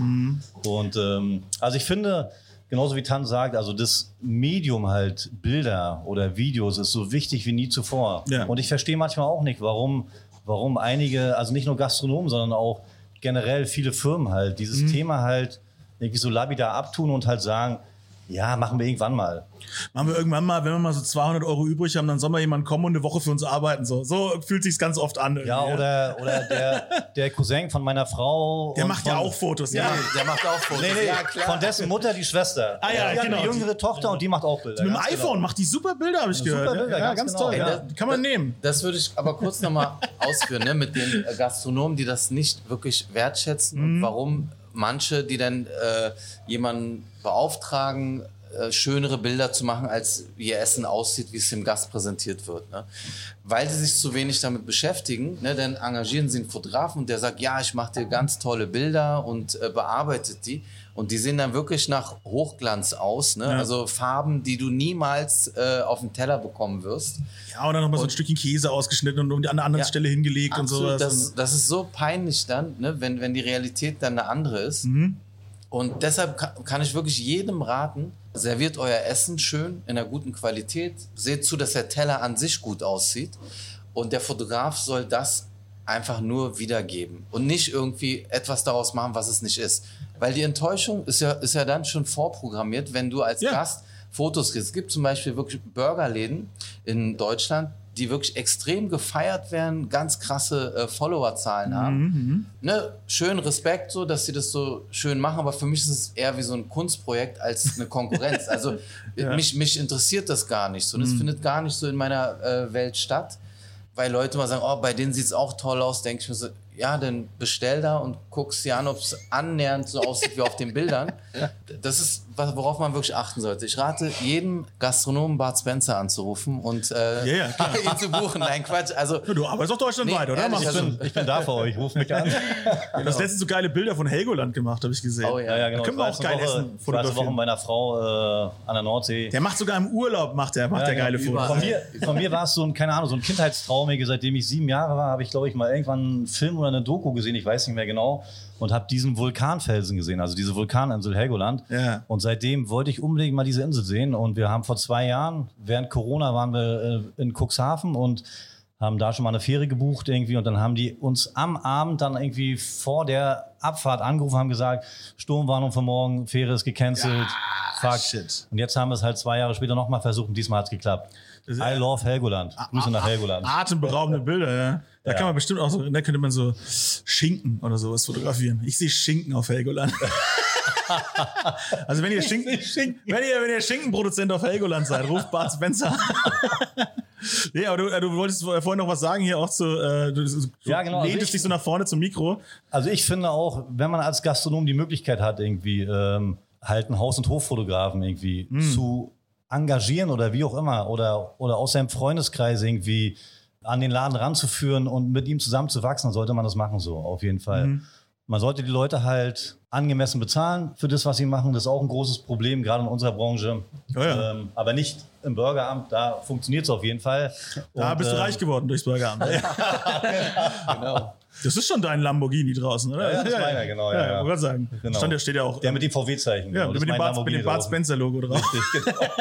Und ähm, also ich finde, genauso wie Tan sagt, also das Medium halt Bilder oder Videos ist so wichtig wie nie zuvor. Ja. Und ich verstehe manchmal auch nicht, warum, warum einige, also nicht nur Gastronomen, sondern auch generell viele Firmen halt dieses Thema halt irgendwie so labida abtun und halt sagen, ja, machen wir irgendwann mal. Machen wir irgendwann mal, wenn wir mal so 200 Euro übrig haben, dann soll mal jemand kommen und eine Woche für uns arbeiten. So, so fühlt sich's ganz oft an. irgendwie, Ja, oder, oder der, der Cousin von meiner Frau. Der macht von, ja auch Fotos, ja. Der macht auch Fotos. Nee, nee, ja, klar. von dessen Mutter die Schwester. Ah, ja, die hat genau. eine jüngere Tochter und die macht auch Bilder. Mit dem ganz iPhone genau. macht die super Bilder, habe ich Super gehört. Bilder, ja, ganz ganz genau, toll. ja. Ja. Kann man Das- nehmen. Das würde ich aber kurz nochmal ausführen, ne, mit den Gastronomen, die das nicht wirklich wertschätzen und Mhm. warum manche, die dann äh, jemanden beauftragen, äh, schönere Bilder zu machen, als wie ihr Essen aussieht, wie es dem Gast präsentiert wird. Ne? Weil sie sich zu wenig damit beschäftigen, ne, dann engagieren sie einen Fotografen und der sagt, ja, ich mache dir ganz tolle Bilder und äh, bearbeitet die. Und die sehen dann wirklich nach Hochglanz aus, ne? Ja. also Farben, die du niemals äh, auf den Teller bekommen wirst. Ja, und dann nochmal so ein Stückchen Käse ausgeschnitten und an einer anderen Ja. Stelle hingelegt und Absolut, sowas. das, das ist so peinlich dann, ne, wenn, wenn die Realität dann eine andere ist. Mhm. Und deshalb kann, kann ich wirklich jedem raten, serviert euer Essen schön, in einer guten Qualität. Seht zu, dass der Teller an sich gut aussieht. Und der Fotograf soll das einfach nur wiedergeben und nicht irgendwie etwas daraus machen, was es nicht ist. Weil die Enttäuschung ist ja, ist ja dann schon vorprogrammiert, wenn du als Ja. Gast Fotos kriegst. Es gibt zum Beispiel wirklich Burgerläden in Deutschland, die wirklich extrem gefeiert werden, ganz krasse äh, Followerzahlen haben. Ne, schön Respekt so, dass sie das so schön machen, aber für mich ist es eher wie so ein Kunstprojekt als eine Konkurrenz. Also mich, mich interessiert das gar nicht so. Und es findet gar nicht so in meiner äh, Welt statt. Weil Leute mal sagen, oh, bei denen sieht es auch toll aus, denke ich mir so, ja, dann bestell da und guckst dir an, ob es annähernd so aussieht wie auf den Bildern. Das ist, worauf man wirklich achten sollte. Ich rate jedem Gastronomen Bart Spencer anzurufen und äh, klar. ihn zu buchen. Nein, Quatsch. Also, Ja, du arbeitest auch deutschlandweit, Nee, oder? ehrlich, Machst also- du- Ich bin da für euch, ruft mich an. Du hast letztens so geile Bilder von Helgoland gemacht, habe ich gesehen. oh ja. Ja, ja, genau. Da können wir Ich war auch geil Woche, essen Ich war jetzt eine fotografieren. Woche mit meiner Frau äh, an der Nordsee. Der macht sogar im Urlaub, macht der, macht Ja, der geile. Fotos. Von mir, von mir war es so ein, keine Ahnung, so ein Kindheitstraum. ey. Seitdem ich sieben Jahre war, habe ich, glaube ich, mal irgendwann einen Film oder eine Doku gesehen, ich weiß nicht mehr genau, und habe diesen Vulkanfelsen gesehen, also diese Vulkaninsel Helgoland. Ja. Und seitdem wollte ich unbedingt mal diese Insel sehen. Und wir haben vor zwei Jahren, während Corona, waren wir äh, in Cuxhaven und haben da schon mal eine Fähre gebucht irgendwie und dann haben die uns am Abend dann irgendwie vor der Abfahrt angerufen, haben gesagt, Sturmwarnung für morgen, Fähre ist gecancelt, fuck. shit. Und jetzt haben wir es halt zwei Jahre später nochmal versucht und diesmal hat es geklappt. I love Helgoland. Grüße nach Helgoland. Atemberaubende Bilder, ja. Da Ja. kann man bestimmt auch so, da könnte man so Schinken oder sowas fotografieren. Ich sehe Schinken auf Helgoland. also wenn ihr Schinken, wenn ihr, wenn ihr Schinkenproduzent auf Helgoland seid, ruft Bart Spencer. an. nee, aber du, äh, du wolltest vorhin noch was sagen hier auch zu, äh, du, du Ja, genau, also lehntest ich- dich so nach vorne zum Mikro. Also ich finde auch, wenn man als Gastronom die Möglichkeit hat, irgendwie ähm, halt einen Haus- und Hoffotografen irgendwie zu engagieren oder wie auch immer oder, oder aus seinem Freundeskreis irgendwie an den Laden ranzuführen und mit ihm zusammen zu wachsen, dann sollte man das machen so, auf jeden Fall. Man sollte die Leute halt angemessen bezahlen für das, was sie machen. Das ist auch ein großes Problem, gerade in unserer Branche. Ja, ja. Ähm, aber nicht im Bürgeramt, da funktioniert es auf jeden Fall. Da Und, bist du äh, reich geworden durchs Bürgeramt. Genau. Das ist schon dein Lamborghini draußen, oder? Ja, das ist meiner, genau, ja, Ja, ja. wollte gerade sagen. Genau. Stand, der steht ja auch. Der mit dem VW-Zeichen. ja, genau, mit, dem Bart, mit dem Bart. Spencer-Logo drauf. Richtig, genau.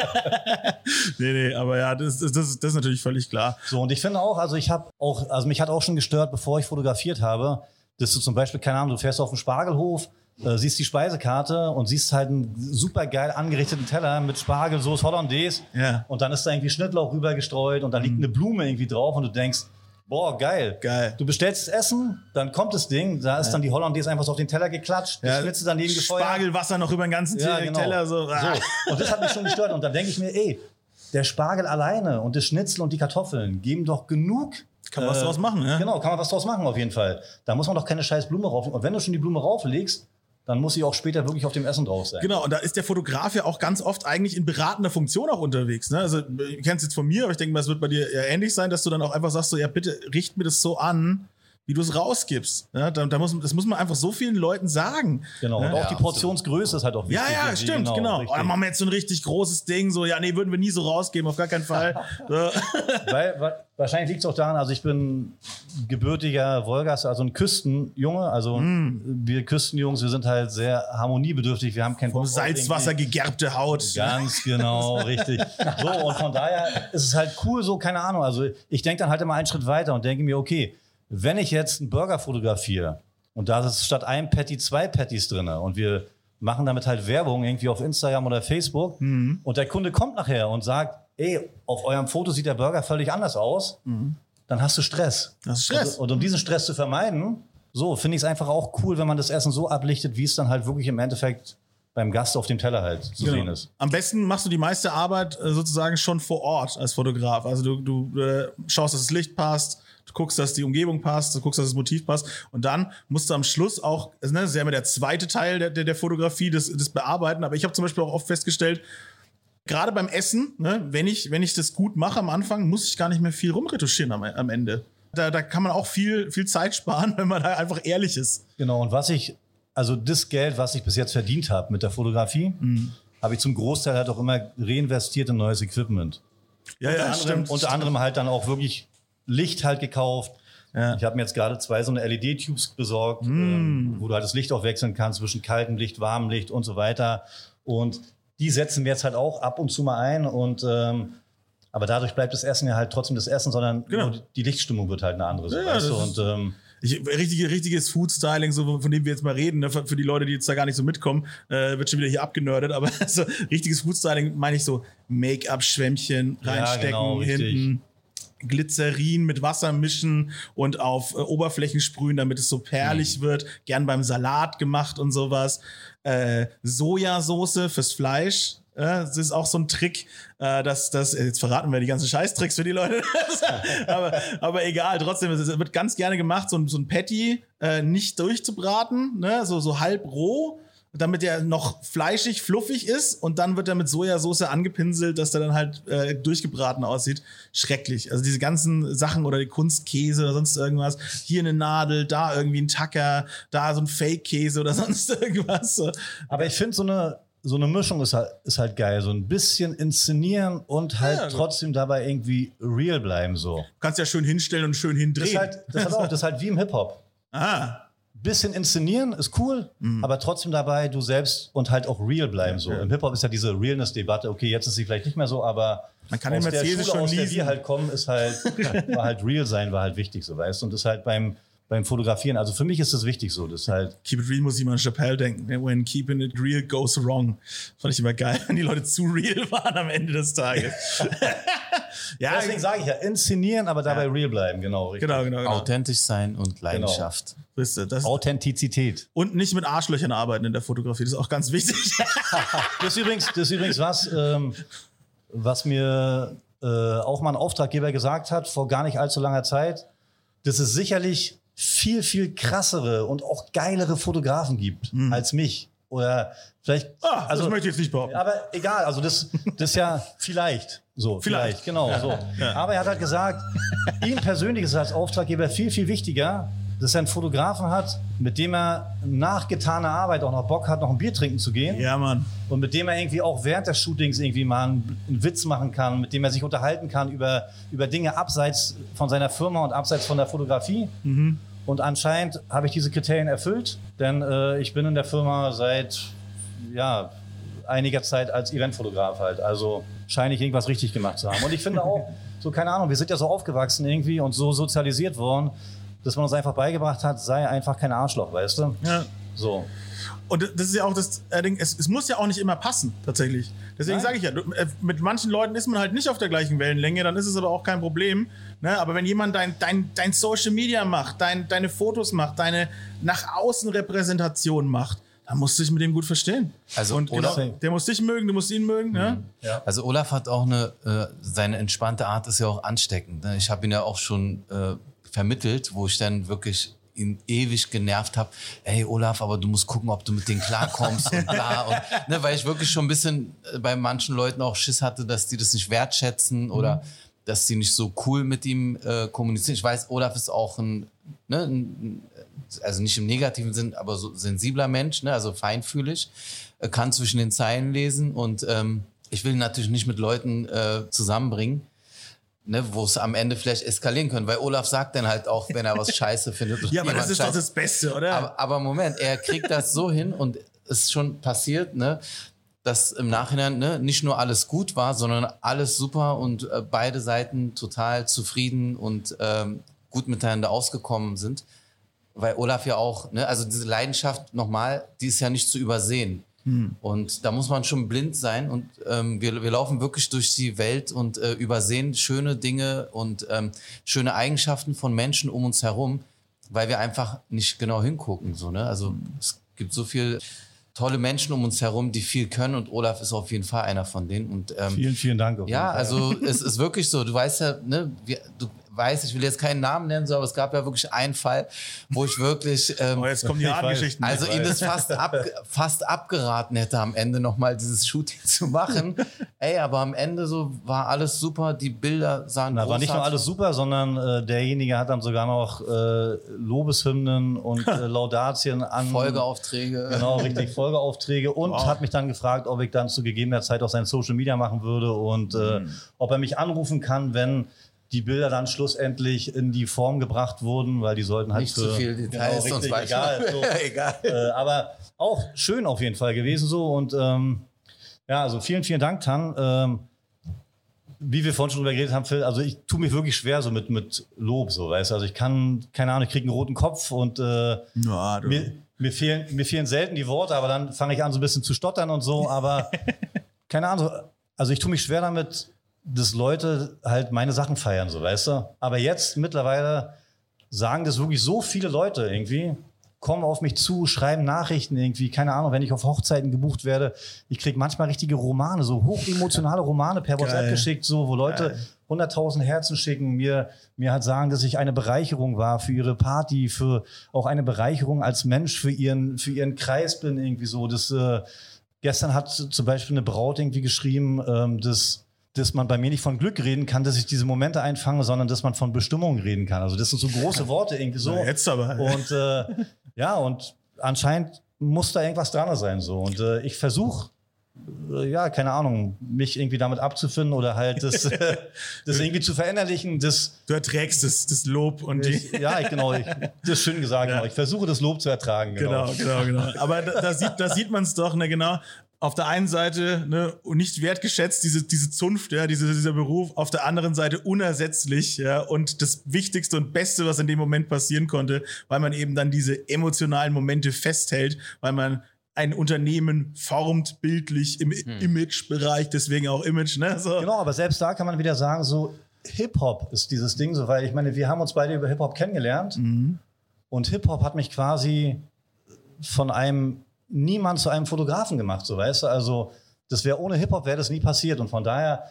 Nee, nee, aber ja, das, das, das ist natürlich völlig klar. So, und ich finde auch, also ich habe auch, also mich hat auch schon gestört, bevor ich fotografiert habe, dass du zum Beispiel, keine Ahnung, du fährst auf den Spargelhof, äh, siehst die Speisekarte und siehst halt einen super geil angerichteten Teller mit Spargel, Soße Hollandaise. Ja. Und dann ist da irgendwie Schnittlauch rübergestreut und dann liegt eine Blume irgendwie drauf und du denkst, boah, geil. Geil. Du bestellst das Essen, dann kommt das Ding, da ist dann die Hollandaise einfach so auf den Teller geklatscht, die Schnitzel daneben gefeuert. Spargelwasser noch über den ganzen Ja, genau. Teller. So. Ah. So. Und das hat mich schon gestört. Und dann denke ich mir, ey, der Spargel alleine und das Schnitzel und die Kartoffeln geben doch genug. Kann man was draus machen, ja? Genau, kann man was draus machen auf jeden Fall. Da muss man doch keine scheiß Blume rauf. Und wenn du schon die Blume rauflegst, dann muss sie auch später wirklich auf dem Essen drauf sein. Genau, und da ist der Fotograf ja auch ganz oft eigentlich in beratender Funktion auch unterwegs. Ne? Also, ich kenne es jetzt von mir, aber ich denke mal, es wird bei dir ja ähnlich sein, dass du dann auch einfach sagst, so, ja, bitte richt mir das so an, wie du es rausgibst. Ja, da, da muss, das muss man einfach so vielen Leuten sagen. Genau. Und Ja, auch Ja, die absolut. Portionsgröße ist halt auch Ja, wichtig. ja, irgendwie. stimmt, genau. Oh, richtig. dann machen wir jetzt so ein richtig großes Ding, so, ja, nee, würden wir nie so rausgeben, auf gar keinen Fall. So. Weil, wa- wahrscheinlich liegt es auch daran, also ich bin gebürtiger Wolgast, also ein Küstenjunge. Also wir Küstenjungs, wir sind halt sehr harmoniebedürftig. Wir haben kein Mm. Vom Bock Salzwasser gegerbte Haut. Ganz genau, richtig. So, und von daher ist es halt cool, so, keine Ahnung. Also ich denke dann halt immer einen Schritt weiter und denke mir, okay, wenn ich jetzt einen Burger fotografiere und da ist statt einem Patty zwei Patties drin und wir machen damit halt Werbung irgendwie auf Instagram oder Facebook und der Kunde kommt nachher und sagt, ey, auf eurem Foto sieht der Burger völlig anders aus, dann hast du Stress. Das ist Stress. Und, und um diesen Stress zu vermeiden, so finde ich es einfach auch cool, wenn man das Essen so ablichtet, wie es dann halt wirklich im Endeffekt beim Gast auf dem Teller halt zu sehen Genau. ist. Am besten machst du die meiste Arbeit äh, sozusagen schon vor Ort als Fotograf. Also du, du äh, schaust, dass das Licht passt, du guckst, dass die Umgebung passt, du guckst, dass das Motiv passt und dann musst du am Schluss auch, also, ne, das ist ja immer der zweite Teil der, der, der Fotografie, das, das Bearbeiten, aber ich habe zum Beispiel auch oft festgestellt, gerade beim Essen, ne, wenn, ich, wenn ich das gut mache am Anfang, muss ich gar nicht mehr viel rumretuschieren am, am Ende. Da, da kann man auch viel, viel Zeit sparen, wenn man da einfach ehrlich ist. Genau, und was ich, also das Geld, was ich bis jetzt verdient habe mit der Fotografie, habe ich zum Großteil halt auch immer reinvestiert in neues Equipment. Ja, ja, unter, anderem, unter anderem halt dann auch wirklich Licht halt gekauft. Ja. Ich habe mir jetzt gerade zwei so eine LED-Tubes besorgt, ähm, wo du halt das Licht auch wechseln kannst zwischen kaltem Licht, warmem Licht und so weiter. Und die setzen wir jetzt halt auch ab und zu mal ein. Und ähm, aber dadurch bleibt das Essen ja halt trotzdem das Essen, sondern Genau. die- Lichtstimmung wird halt eine andere. So, Ja, weißt du? Und ähm, Ich, richtige, richtiges Food-Styling, so, von dem wir jetzt mal reden, ne, für, für die Leute, die jetzt da gar nicht so mitkommen, äh, wird schon wieder hier abgenördet, aber so, richtiges Food-Styling meine ich so Make-up-Schwämmchen Ja, reinstecken, genau, richtig. Glycerin mit Wasser mischen und auf äh, Oberflächen sprühen, damit es so perlig Mhm. wird. Gern beim Salat gemacht und sowas. Äh, Sojasauce fürs Fleisch. äh, Das ist auch so ein Trick, äh, dass das, jetzt verraten wir die ganzen Scheißtricks für die Leute. aber, aber egal, trotzdem, es wird ganz gerne gemacht, so ein, so ein Patty äh, nicht durchzubraten, ne? so, so halb roh, damit er noch fleischig, fluffig ist und dann wird er mit Sojasauce angepinselt, dass der dann halt äh, durchgebraten aussieht. Schrecklich. Also diese ganzen Sachen oder die Kunstkäse oder sonst irgendwas. Hier eine Nadel, da irgendwie ein Tacker, da so ein Fake-Käse oder sonst irgendwas. Aber ich finde so eine, so eine Mischung ist halt, ist halt geil. So ein bisschen inszenieren und halt Ja, trotzdem dabei irgendwie real bleiben. So. Du kannst ja schön hinstellen und schön Das hindrehen. ist halt, das ist auch, das ist halt wie im Hip-Hop. ah, Bisschen inszenieren ist cool, Mhm. aber trotzdem dabei du selbst und halt auch real bleiben. So. Im Hip-Hop ist ja diese Realness-Debatte. Okay, jetzt ist sie vielleicht nicht mehr so, aber Man kann den aus der Schule, schon aus der wir halt kommen, ist halt, war halt real sein, war halt wichtig, so weißt du. Und ist halt beim, beim Fotografieren. Also für mich ist das wichtig so. Das ist halt, Keep it real muss ich mal an Chappelle denken. When keeping it real goes wrong. Fand ich immer geil, wenn die Leute zu real waren am Ende des Tages. ja, deswegen sage ich ja, inszenieren, aber dabei real bleiben, genau. Richtig. genau, genau, genau. Authentisch sein und Leidenschaft. Wisst ihr, das, Authentizität. und nicht mit Arschlöchern arbeiten in der Fotografie, das ist auch ganz wichtig. Das ist übrigens, das ist übrigens was, ähm, was mir äh, auch mal ein Auftraggeber gesagt hat vor gar nicht allzu langer Zeit, dass es sicherlich viel, viel krassere und auch geilere Fotografen gibt als mich. Oder vielleicht. Ah, also, das möchte ich jetzt nicht behaupten. aber egal, also das, das ist ja vielleicht so. Vielleicht. Vielleicht, genau. So. Aber er hat halt gesagt, ihm persönlich ist es als Auftraggeber viel, viel wichtiger, dass er einen Fotografen hat, mit dem er nach getaner Arbeit auch noch Bock hat, noch ein Bier trinken zu gehen. Ja, Mann. Und mit dem er irgendwie auch während des Shootings irgendwie mal einen, einen Witz machen kann, mit dem er sich unterhalten kann über, über Dinge abseits von seiner Firma und abseits von der Fotografie. Und anscheinend habe ich diese Kriterien erfüllt, denn äh, ich bin in der Firma seit ja, einiger Zeit als Eventfotograf halt. Also scheine ich irgendwas richtig gemacht zu haben. Und ich finde auch, so keine Ahnung, wir sind ja so aufgewachsen irgendwie und so sozialisiert worden, dass man uns einfach beigebracht hat, sei einfach kein Arschloch, weißt du? Ja. So. Und das ist ja auch das äh, Ding, es, es muss ja auch nicht immer passen, tatsächlich. Deswegen sage ich ja, du, äh, mit manchen Leuten ist man halt nicht auf der gleichen Wellenlänge, dann ist es aber auch kein Problem. Ne? Aber wenn jemand dein, dein, dein Social Media macht, dein, deine Fotos macht, deine nach außen Repräsentation macht, dann musst du dich mit dem gut verstehen. Also, Und oder- genau, der muss dich mögen, du musst ihn mögen. Ne? Also Olaf hat auch eine, äh, seine entspannte Art ist ja auch ansteckend. Ne? Ich habe ihn ja auch schon äh, vermittelt, wo ich dann wirklich ihn ewig genervt habe. Ey Olaf, aber du musst gucken, ob du mit denen klarkommst und bla. Und, ne, weil ich wirklich schon ein bisschen äh, bei manchen Leuten auch Schiss hatte, dass die das nicht wertschätzen oder dass die nicht so cool mit ihm äh, kommunizieren. Ich weiß, Olaf ist auch ein, ne, ein also nicht im negativen Sinn, aber so sensibler Mensch, ne, also feinfühlig, äh, kann zwischen den Zeilen lesen und ähm, ich will ihn natürlich nicht mit Leuten äh, zusammenbringen, ne, wo es am Ende vielleicht eskalieren können, weil Olaf sagt dann halt auch, wenn er was scheiße findet. Ja, aber das ist doch scheiße- das Beste, oder? aber, aber Moment, er kriegt das so hin und es ist schon passiert, ne, dass im Nachhinein ne, nicht nur alles gut war, sondern alles super und äh, beide Seiten total zufrieden und ähm, gut miteinander ausgekommen sind. Weil Olaf ja auch, ne, also diese Leidenschaft nochmal, die ist ja nicht zu übersehen. Und da muss man schon blind sein und ähm, wir, wir laufen wirklich durch die Welt und äh, übersehen schöne Dinge und ähm, schöne Eigenschaften von Menschen um uns herum, weil wir einfach nicht genau hingucken. So, ne? Also es gibt so viele tolle Menschen um uns herum, die viel können und Olaf ist auf jeden Fall einer von denen. Und ähm, Vielen, vielen Dank. ja, also es ist wirklich so. Du weißt ja, ne, wir, du weißt, ich will jetzt keinen Namen nennen, so, aber es gab ja wirklich einen Fall, wo ich wirklich ähm, oh, jetzt kommen die harten weiß. Geschichten. also Ich ihn weiß. das fast, ab, fast abgeraten hätte, am Ende nochmal dieses Shooting zu machen. Ey, aber am Ende so war alles super, die Bilder sahen Na, war nicht nur alles super, sondern äh, derjenige hat dann sogar noch äh, Lobeshymnen und äh, Laudatien an. Folgeaufträge. Genau, richtig, Folgeaufträge und Wow. hat mich dann gefragt, ob ich dann zu gegebener Zeit auch sein Social Media machen würde und äh, Mhm. ob er mich anrufen kann, wenn die Bilder dann schlussendlich in die Form gebracht wurden, weil die sollten halt Nicht für, zu viel Details, genau, sonst egal, so. Egal. äh, aber auch schön auf jeden Fall gewesen so und ähm, ja, also vielen, vielen Dank, Tan. Ähm, wie wir vorhin schon drüber geredet haben, Phil, also ich tue mich wirklich schwer so mit, mit Lob, so, weißt du, also ich kann, keine Ahnung, ich kriege einen roten Kopf und äh, du. mir, mir, fehlen, mir fehlen selten die Worte, aber dann fange ich an, so ein bisschen zu stottern und so. Aber keine Ahnung, also ich tue mich schwer damit, dass Leute halt meine Sachen feiern, so weißt du. Aber jetzt mittlerweile sagen das wirklich so viele Leute irgendwie, kommen auf mich zu, schreiben Nachrichten irgendwie, keine Ahnung, wenn ich auf Hochzeiten gebucht werde. Ich kriege manchmal richtige Romane, so hochemotionale Romane per WhatsApp geschickt, so, wo Leute 100.000 Herzen schicken, mir, mir halt sagen, dass ich eine Bereicherung war für ihre Party, für auch eine Bereicherung als Mensch für ihren, für ihren Kreis bin, irgendwie so. Das, äh, gestern hat zum Beispiel eine Braut irgendwie geschrieben, ähm, dass dass man bei mir nicht von Glück reden kann, dass ich diese Momente einfange, sondern dass man von Bestimmung reden kann. Also das sind so große Worte irgendwie so. Na, jetzt aber. Und äh, ja, und anscheinend muss da irgendwas dran sein so. Und äh, ich versuche äh, ja, keine Ahnung, mich irgendwie damit abzufinden oder halt das, das irgendwie zu verinnerlichen. Das, Du erträgst das, das Lob und die. ich, ja, ich, genau, ich, das ist schön gesagt. Genau. Ich versuche das Lob zu ertragen. Genau. Genau, genau, genau. Aber da, da sieht, da sieht man es doch, ne, genau. Auf der einen Seite ne, nicht wertgeschätzt, diese, diese Zunft, ja, diese, dieser Beruf, auf der anderen Seite unersetzlich, ja, und das Wichtigste und Beste, was in dem Moment passieren konnte, weil man eben dann diese emotionalen Momente festhält, weil man ein Unternehmen formt bildlich im Imagebereich, deswegen auch Image, ne? So. Genau, aber selbst da kann man wieder sagen, so Hip-Hop ist dieses Ding so, weil ich meine, wir haben uns beide über Hip-Hop kennengelernt und Hip-Hop hat mich quasi von einem Niemand zu einem Fotografen gemacht, so weißt du, also das wäre ohne Hip-Hop wäre das nie passiert und von daher,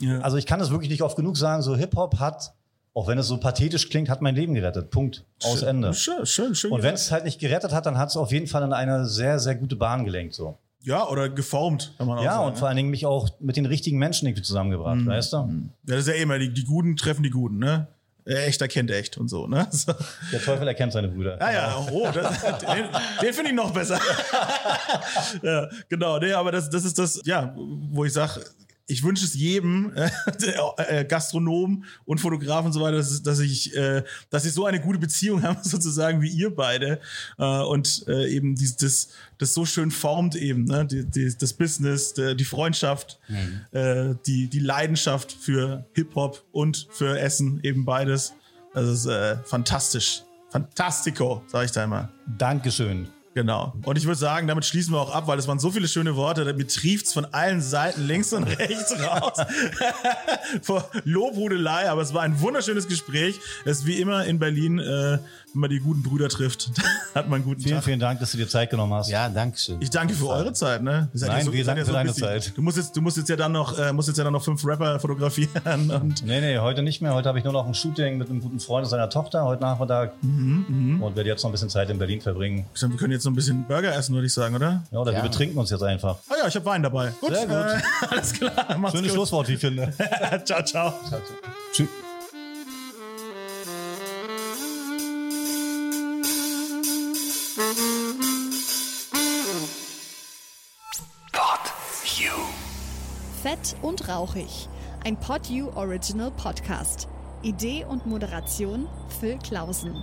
Ja. also ich kann das wirklich nicht oft genug sagen, so Hip-Hop hat, auch wenn es so pathetisch klingt, hat mein Leben gerettet, Punkt, aus Ende. Schön, schön, schön. Und wenn es halt nicht gerettet hat, dann hat es auf jeden Fall in eine sehr, sehr gute Bahn gelenkt, so. ja, oder geformt, kann man auch Ja, sagen. und vor allen Dingen mich auch mit den richtigen Menschen irgendwie zusammengebracht, weißt du? Ja, das ist ja immer, die, die Guten treffen die Guten, ne? Äh, Echter kennt echt und so, ne? So. Der Teufel erkennt seine Brüder. Ah ja, oh, das, den, den finde ich noch besser. ja, genau, nee, aber das, das ist das, ja, wo ich sage, ich wünsche es jedem äh, äh, Gastronomen und Fotografen und so weiter, dass, dass ich, äh, dass ich so eine gute Beziehung habe, sozusagen wie ihr beide äh, und äh, eben dies, das, das so schön formt eben, ne? die, die, das Business, die, die Freundschaft, äh, die, die Leidenschaft für Hip Hop und für Essen eben beides. Das ist äh, fantastisch. Fantastico, sag ich da immer. Dankeschön. Genau. Und ich würde sagen, damit schließen wir auch ab, weil das waren so viele schöne Worte. Mir trieft's von allen Seiten links und rechts raus. Vor Lobhudelei, aber es war ein wunderschönes Gespräch. Es ist wie immer in Berlin, äh, wenn man die guten Brüder trifft, hat man einen guten Vielen, Tag. vielen Dank, dass du dir Zeit genommen hast. Ja, danke schön. Ich danke für eure Zeit, ne? Nein, wir ihr seid danken für deine. Zeit. Du musst jetzt, du musst jetzt ja dann noch, äh, musst jetzt ja dann noch fünf Rapper fotografieren und Nee, nee, heute nicht mehr. Heute habe ich nur noch ein Shooting mit einem guten Freund und seiner Tochter heute Nachmittag. Mhm, und werde jetzt noch ein bisschen Zeit in Berlin verbringen. wir können jetzt noch ein bisschen Burger essen, würde ich sagen, oder? Ja, oder Ja. wir betrinken uns jetzt einfach. Ah ja, ich habe Wein dabei. Gut, Sehr gut. Äh, alles klar. Macht's Schönes gut. Schlusswort, wie ich finde. ciao, ciao. Tschüss. Pod You. Fett und rauchig. Ein PodU Original Podcast. Idee und Moderation Phil Klausen.